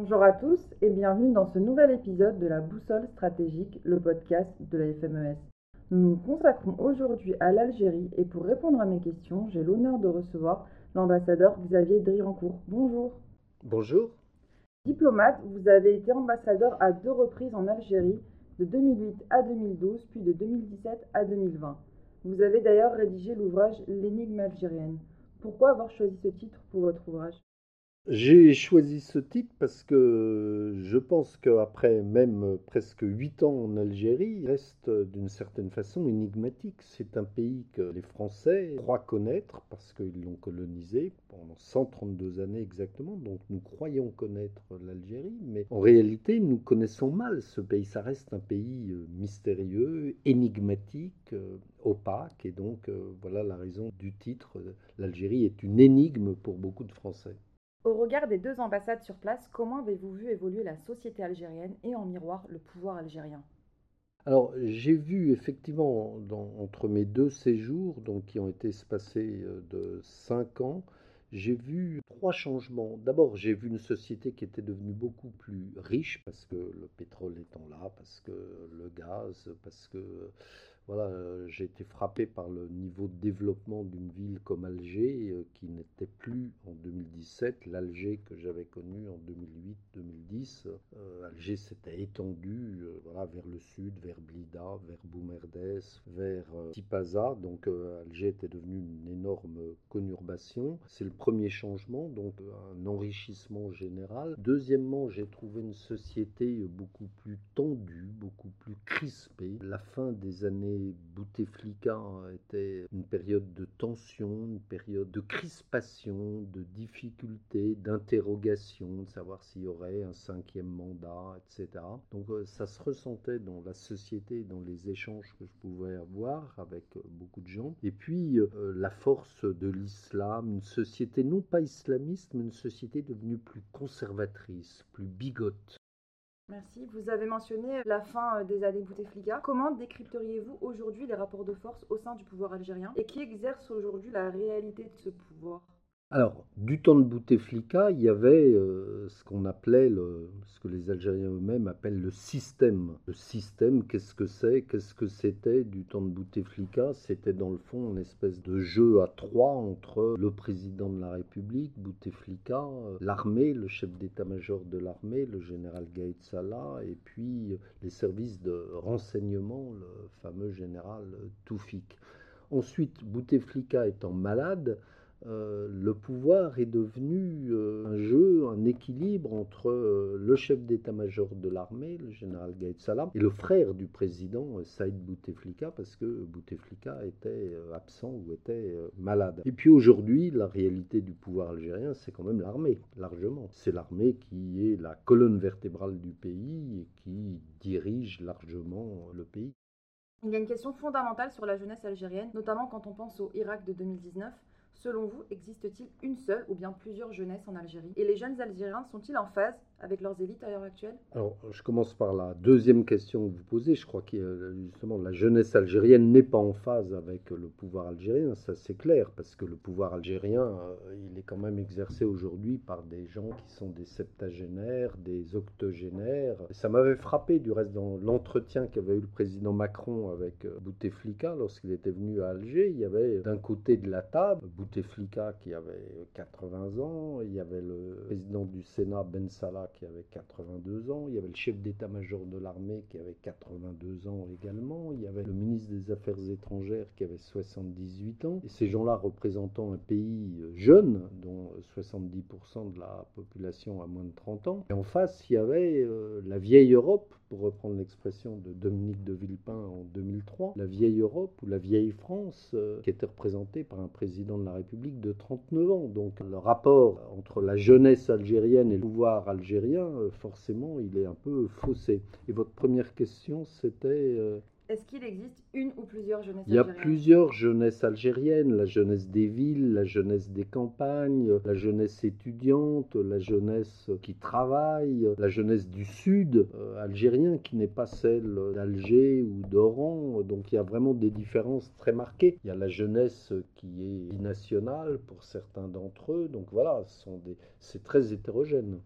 Bonjour à tous et bienvenue dans ce nouvel épisode de la Boussole stratégique, le podcast de la FMES. Nous nous consacrons aujourd'hui à l'Algérie et pour répondre à mes questions, j'ai l'honneur de recevoir l'ambassadeur Xavier Driancourt. Bonjour. Bonjour. Diplomate, vous avez été ambassadeur à deux reprises en Algérie, de 2008 à 2012, puis de 2017 à 2020. Vous avez d'ailleurs rédigé l'ouvrage L'énigme algérienne. Pourquoi avoir choisi ce titre pour votre ouvrage? J'ai choisi ce titre parce que je pense qu'après même presque huit ans en Algérie, il reste d'une certaine façon énigmatique. C'est un pays que les Français croient connaître parce qu'ils l'ont colonisé pendant 132 années exactement. Donc nous croyons connaître l'Algérie, mais en réalité nous connaissons mal ce pays. Ça reste un pays euh, mystérieux, énigmatique, euh, opaque. Et donc euh, voilà la raison du titre. L'Algérie est une énigme pour beaucoup de Français. Au regard des deux ambassades sur place, comment avez-vous vu évoluer la société algérienne et en miroir le pouvoir algérien? Alors, j'ai vu effectivement entre mes deux séjours, donc qui ont été espacés euh, de cinq ans, j'ai vu trois changements. D'abord, j'ai vu une société qui était devenue beaucoup plus riche parce que le pétrole étant là, parce que le gaz, parce que voilà, euh, j'ai été frappé par le niveau de développement d'une ville comme Alger, euh, qui n'était plus en 2017 l'Alger que j'avais connu en 2008-2010. Euh, Alger s'était étendu voilà, vers le sud, vers Blida, vers Boumerdes, vers Tipaza. Donc Alger était devenu une énorme conurbation. C'est le premier changement, donc un enrichissement général. Deuxièmement, j'ai trouvé une société beaucoup plus tendue, beaucoup plus crispée. La fin des années Bouteflika était une période de tension, une période de crispation, de difficulté, d'interrogation, de savoir s'il y aurait un cinquième mandat, etc. Donc euh, ça se ressentait dans la société, dans les échanges que je pouvais avoir avec euh, beaucoup de gens. Et puis euh, la force de l'islam, une société non pas islamiste, mais une société devenue plus conservatrice, plus bigote, Merci. Vous avez mentionné la fin euh, des années Bouteflika. Comment décrypteriez-vous aujourd'hui les rapports de force au sein du pouvoir algérien et qui exerce aujourd'hui la réalité de ce pouvoir? Alors, du temps de Bouteflika, il y avait euh, ce qu'on appelait, ce que les Algériens eux-mêmes appellent le système. Le système, qu'est-ce que c'est? Qu'est-ce que c'était du temps de Bouteflika? C'était dans le fond une espèce de jeu à trois entre le président de la République, Bouteflika, euh, l'armée, le chef d'état-major de l'armée, le général Gaïd Salah, et puis euh, les services de renseignement, le fameux général Toufik. Ensuite, Bouteflika étant malade, euh, le pouvoir est devenu euh, un jeu, un équilibre entre euh, le chef d'état-major de l'armée, le général Gaïd Salam, et le frère du président, Saïd Bouteflika, parce que Bouteflika était absent ou était malade. Et puis aujourd'hui, la réalité du pouvoir algérien, c'est quand même l'armée, largement. C'est l'armée qui est la colonne vertébrale du pays et qui dirige largement le pays. Il y a une question fondamentale sur la jeunesse algérienne, notamment quand on pense au Irak de 2019. Selon vous, existe-t-il une seule ou bien plusieurs jeunesses en Algérie? Et les jeunes Algériens sont-ils en phase avec leurs élites à l'heure actuelle Alors, je commence par la deuxième question que vous posez. Je crois que justement la jeunesse algérienne n'est pas en phase avec le pouvoir algérien, ça c'est clair, parce que le pouvoir algérien, euh, il est quand même exercé aujourd'hui par des gens qui sont des septagénaires, des octogénaires. ça m'avait frappé du reste dans l'entretien qu'avait eu le président Macron avec euh, Bouteflika lorsqu'il était venu à Alger. Il y avait d'un côté de la table Bouteflika qui avait 80 ans, il y avait le président du Sénat Ben Salah qui avait 82 ans, il y avait le chef d'état-major de l'armée qui avait 82 ans également, il y avait le ministre des Affaires étrangères qui avait 78 ans, et ces gens-là représentant un pays jeune, dont 70% de la population a moins de 30 ans, et en face il y avait euh, la vieille Europe, pour reprendre l'expression de Dominique de Villepin en 2003, la vieille Europe ou la vieille France, euh, qui était représentée par un président de la République de 39 ans. Donc le rapport entre la jeunesse algérienne et le pouvoir algérien euh, forcément, il est un peu faussé. Et votre première question, c'était... Euh, Est-ce qu'il existe une ou plusieurs jeunesses Il y a plusieurs jeunesses algériennes, la jeunesse des villes, la jeunesse des campagnes, la jeunesse étudiante, la jeunesse qui travaille, la jeunesse du sud euh, algérien qui n'est pas celle d'Alger ou d'Oran. Donc il y a vraiment des différences très marquées. Il y a la jeunesse qui est binationale pour certains d'entre eux. Donc voilà, c'est très hétérogène.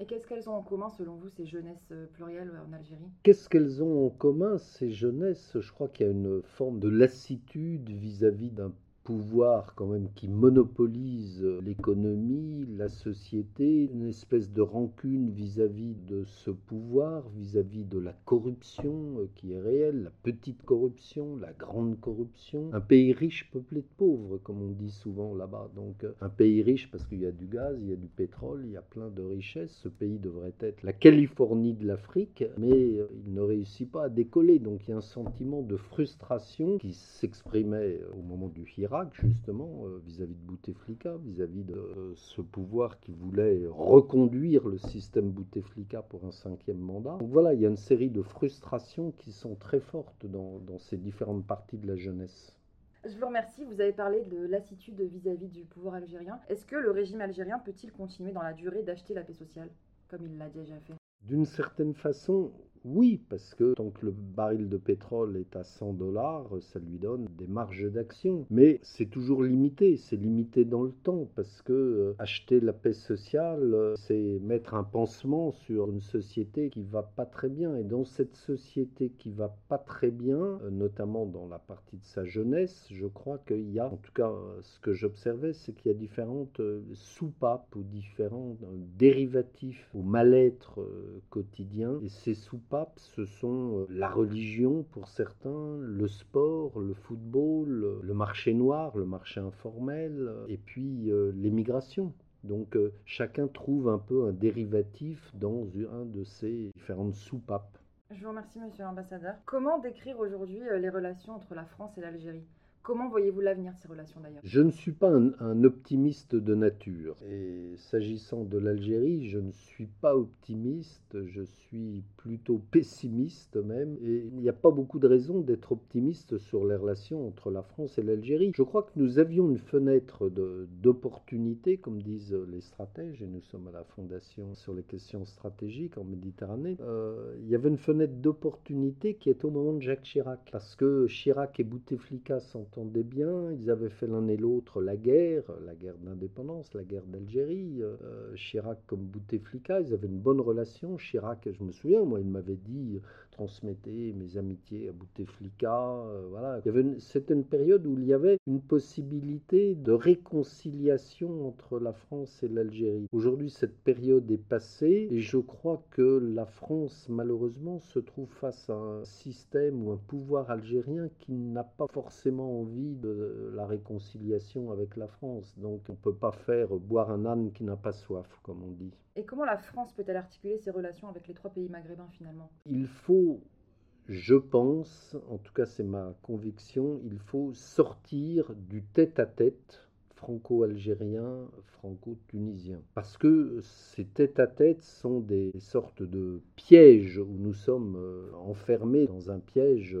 Et qu'est-ce qu'elles ont en commun, selon vous, ces jeunesses plurielles en Algérie? Qu'est-ce qu'elles ont en commun, ces jeunesses? Je crois qu'il y a une forme de lassitude vis-à-vis d'un pouvoir quand même qui monopolise l'économie, la société, une espèce de rancune vis-à-vis de ce pouvoir, vis-à-vis de la corruption euh, qui est réelle, la petite corruption, la grande corruption. Un pays riche peuplé de pauvres, comme on dit souvent là-bas. Donc euh, un pays riche parce qu'il y a du gaz, il y a du pétrole, il y a plein de richesses. Ce pays devrait être la Californie de l'Afrique, mais euh, il ne réussit pas à décoller. Donc il y a un sentiment de frustration qui s'exprimait au moment du Justement, euh, vis-à-vis de Bouteflika, vis-à-vis de euh, ce pouvoir qui voulait reconduire le système Bouteflika pour un cinquième mandat. Donc voilà, il y a une série de frustrations qui sont très fortes dans, dans ces différentes parties de la jeunesse. Je vous remercie. Vous avez parlé de lassitude vis-à-vis du pouvoir algérien. Est-ce que le régime algérien peut-il continuer dans la durée d'acheter la paix sociale, comme il l'a déjà fait? D'une certaine façon, oui, parce que tant que le baril de pétrole est à 100 dollars, ça lui donne des marges d'action. Mais c'est toujours limité, c'est limité dans le temps, parce que euh, acheter la paix sociale, euh, c'est mettre un pansement sur une société qui va pas très bien. Et dans cette société qui va pas très bien, euh, notamment dans la partie de sa jeunesse, je crois qu'il y a, en tout cas ce que j'observais, c'est qu'il y a différentes soupapes ou différents dérivatifs au mal-être quotidien. Et ces soupapes ce sont euh, la religion pour certains, le sport, le football, le marché noir, le marché informel, euh, et puis euh, l'émigration. Donc chacun trouve un peu un dérivatif dans un de ces différentes soupapes. Je vous remercie, monsieur l'ambassadeur. Comment décrire aujourd'hui les relations entre la France et l'Algérie? Comment voyez-vous l'avenir de ces relations d'ailleurs? Je ne suis pas un, optimiste de nature. Et s'agissant de l'Algérie, je ne suis pas optimiste, je suis plutôt pessimiste même. Et il n'y a pas beaucoup de raisons d'être optimiste sur les relations entre la France et l'Algérie. Je crois que nous avions une fenêtre d'opportunité, comme disent les stratèges, et nous sommes à la Fondation sur les questions stratégiques en Méditerranée. Euh, il y avait une fenêtre d'opportunité qui est au moment de Jacques Chirac. Parce que Chirac et Bouteflika sont entendaient bien, ils avaient fait l'un et l'autre la guerre, la guerre d'indépendance, la guerre d'Algérie. Euh, Chirac comme Bouteflika, ils avaient une bonne relation. Chirac, je me souviens, moi, il m'avait dit transmettez mes amitiés à Bouteflika. Euh, voilà. C'était une période où il y avait une possibilité de réconciliation entre la France et l'Algérie. Aujourd'hui, cette période est passée et je crois que la France, malheureusement, se trouve face à un système ou un pouvoir algérien qui n'a pas forcément envie de la réconciliation avec la France. Donc on ne peut pas faire boire un âne qui n'a pas soif, comme on dit. Et comment la France peut-elle articuler ses relations avec les trois pays maghrébins finalement? Il faut, je pense, en tout cas c'est ma conviction, il faut sortir du tête-à-tête franco-algérien, franco-tunisien. Parce que ces tête-à-tête sont des sortes de pièges où nous sommes euh, enfermés dans un piège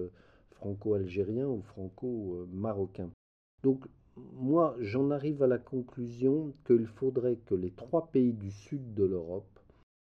franco-algérien ou franco-marocain. Donc moi, j'en arrive à la conclusion qu'il faudrait que les trois pays du sud de l'Europe,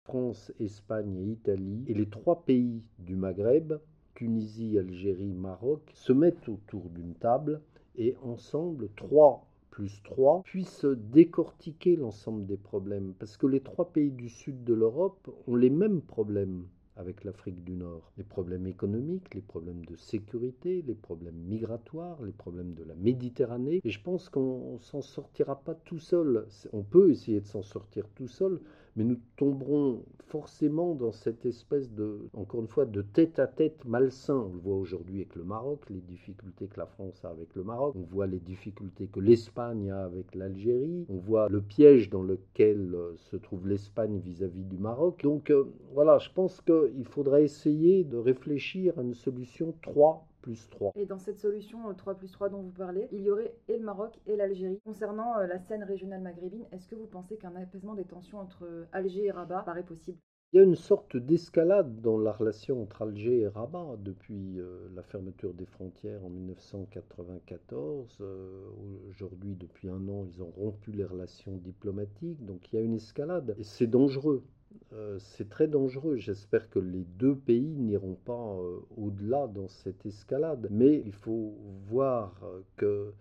France, Espagne et Italie, et les trois pays du Maghreb, Tunisie, Algérie, Maroc, se mettent autour d'une table et ensemble, trois plus trois, puissent décortiquer l'ensemble des problèmes. Parce que les trois pays du sud de l'Europe ont les mêmes problèmes avec l'Afrique du Nord. Les problèmes économiques, les problèmes de sécurité, les problèmes migratoires, les problèmes de la Méditerranée. Et je pense qu'on s'en sortira pas tout seul. On peut essayer de s'en sortir tout seul, mais nous tomberons forcément dans cette espèce de, encore une fois, de tête-à-tête malsain. On le voit aujourd'hui avec le Maroc, les difficultés que la France a avec le Maroc, on voit les difficultés que l'Espagne a avec l'Algérie, on voit le piège dans lequel euh, se trouve l'Espagne vis-à-vis du Maroc. Donc euh, voilà, je pense qu'il faudrait essayer de réfléchir à une solution 3 3. Et dans cette solution 3 euh, plus 3 dont vous parlez, il y aurait et le Maroc et l'Algérie. Concernant euh, la scène régionale maghrébine, est-ce que vous pensez qu'un apaisement des tensions entre euh, Alger et Rabat paraît possible? Il y a une sorte d'escalade dans la relation entre Alger et Rabat depuis la fermeture des frontières en 1994. Aujourd'hui, depuis un an, ils ont rompu les relations diplomatiques. Donc il y a une escalade et c'est dangereux. Euh, c'est très dangereux. J'espère que les deux pays n'iront pas euh, au-delà dans cette escalade. Mais il faut voir que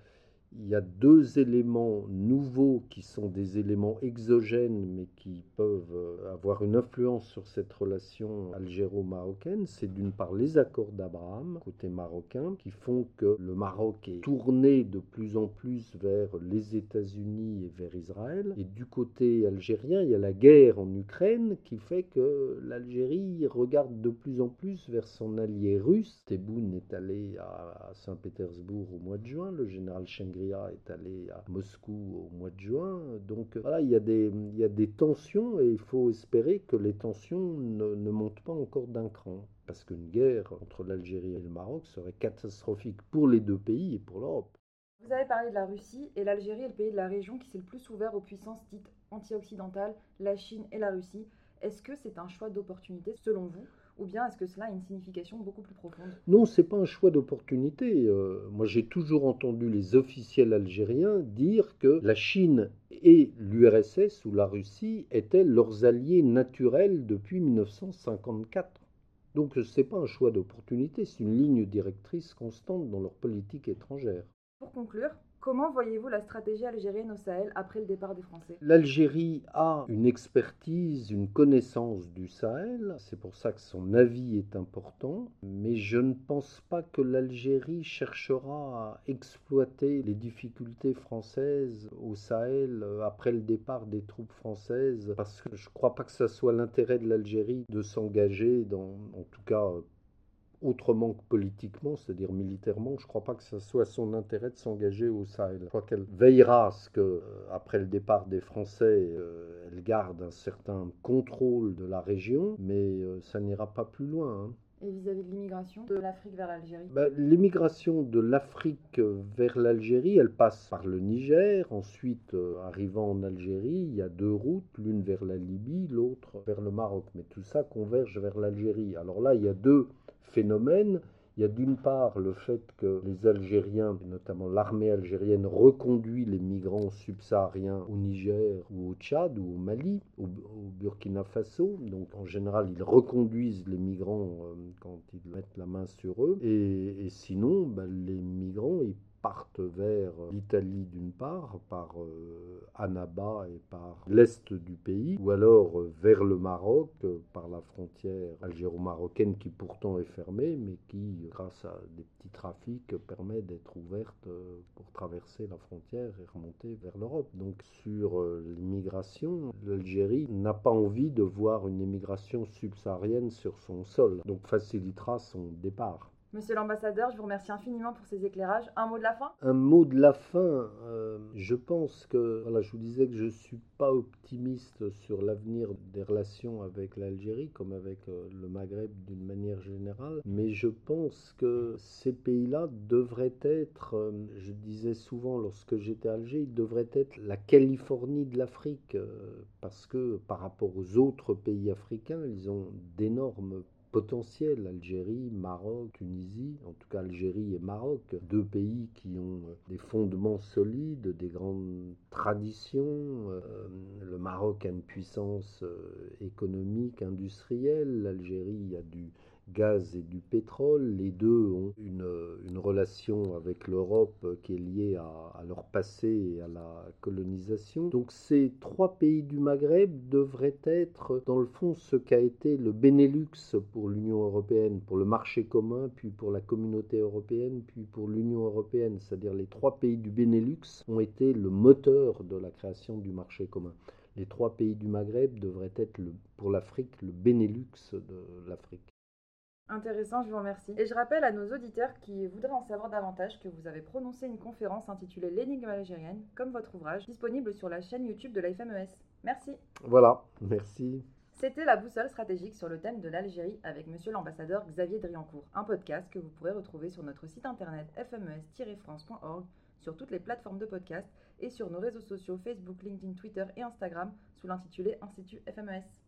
il y a deux éléments nouveaux qui sont des éléments exogènes mais qui peuvent euh, avoir une influence sur cette relation algéro-marocaine. C'est d'une part les accords d'Abraham, côté marocain, qui font que le Maroc est tourné de plus en plus vers les États-Unis et vers Israël. Et du côté algérien, il y a la guerre en Ukraine qui fait que l'Algérie regarde de plus en plus vers son allié russe. Tebboune est allé à Saint-Pétersbourg au mois de juin, le général Chengria est allé à Moscou au mois de juin. Donc voilà, il y a des, il y a des tensions et il faut espérer que les tensions ne, ne montent pas encore d'un cran. Parce qu'une guerre entre l'Algérie et le Maroc serait catastrophique pour les deux pays et pour l'Europe. Vous avez parlé de la Russie et l'Algérie est le pays de la région qui s'est le plus ouvert aux puissances dites anti-occidentales, la Chine et la Russie. Est-ce que c'est un choix d'opportunité selon vous ou bien est-ce que cela a une signification beaucoup plus profonde? Non, c'est pas un choix d'opportunité. Euh, moi, j'ai toujours entendu les officiels algériens dire que la Chine et l'URSS ou la Russie étaient leurs alliés naturels depuis 1954. Donc, ce n'est pas un choix d'opportunité, c'est une ligne directrice constante dans leur politique étrangère. Pour conclure, Comment voyez-vous la stratégie algérienne au Sahel après le départ des Français? L'Algérie a une expertise, une connaissance du Sahel, c'est pour ça que son avis est important, mais je ne pense pas que l'Algérie cherchera à exploiter les difficultés françaises au Sahel après le départ des troupes françaises, parce que je ne crois pas que ce soit l'intérêt de l'Algérie de s'engager dans, en tout cas autrement que politiquement, c'est-à-dire militairement, je ne crois pas que ce soit son intérêt de s'engager au Sahel. Je crois qu'elle veillera à ce que, euh, après le départ des Français, euh, elle garde un certain contrôle de la région, mais euh, ça n'ira pas plus loin. Hein. Et vis-à-vis de l'immigration de l'Afrique vers l'Algérie? Bah, L'immigration de l'Afrique vers l'Algérie, elle passe par le Niger. Ensuite, arrivant en Algérie, il y a deux routes, l'une vers la Libye, l'autre vers le Maroc. Mais tout ça converge vers l'Algérie. Alors là, il y a deux phénomène. Il y a d'une part le fait que les Algériens, notamment l'armée algérienne, reconduit les migrants subsahariens au Niger ou au Tchad ou au Mali, au, Burkina Faso. Donc en général, ils reconduisent les migrants euh, quand ils mettent la main sur eux. Et, sinon, ben, les migrants, ils partent vers l'Italie d'une part, par euh, Annaba et par l'est du pays, ou alors euh, vers le Maroc, euh, par la frontière algéro-marocaine qui pourtant est fermée, mais qui, grâce à des petits trafics, permet d'être ouverte pour traverser la frontière et remonter vers l'Europe. Donc sur l'immigration, l'Algérie n'a pas envie de voir une immigration subsaharienne sur son sol, donc facilitera son départ. Monsieur l'ambassadeur, je vous remercie infiniment pour ces éclairages. Un mot de la fin? Un mot de la fin. Euh, je pense que, voilà, je vous disais que je ne suis pas optimiste sur l'avenir des relations avec l'Algérie, comme avec euh, le Maghreb d'une manière générale, mais je pense que ces pays-là devraient être, euh, je disais souvent lorsque j'étais à Alger, ils devraient être la Californie de l'Afrique, parce que par rapport aux autres pays africains, ils ont d'énormes potentiel, Algérie, Maroc, Tunisie, en tout cas Algérie et Maroc, deux pays qui ont euh, des fondements solides, des grandes traditions. Euh, le Maroc a une puissance euh, économique, industrielle, l'Algérie a du gaz et du pétrole. Les deux ont une, relation avec l'Europe qui est liée à, leur passé et à la colonisation. Donc ces trois pays du Maghreb devraient être dans le fond ce qu'a été le Benelux pour l'Union européenne, pour le marché commun, puis pour la communauté européenne, puis pour l'Union européenne. C'est-à-dire les trois pays du Benelux ont été le moteur de la création du marché commun les trois pays du Maghreb devraient être pour l'Afrique le Benelux de l'Afrique. Intéressant, je vous remercie. Et je rappelle à nos auditeurs qui voudraient en savoir davantage que vous avez prononcé une conférence intitulée L'énigme algérienne, comme votre ouvrage, disponible sur la chaîne YouTube de la FMES. Merci. Voilà, merci. C'était la boussole stratégique sur le thème de l'Algérie avec monsieur l'ambassadeur Xavier Driancourt, un podcast que vous pourrez retrouver sur notre site internet fmes-france.org, sur toutes les plateformes de podcast et sur nos réseaux sociaux Facebook, LinkedIn, Twitter et Instagram sous l'intitulé Institut FMES.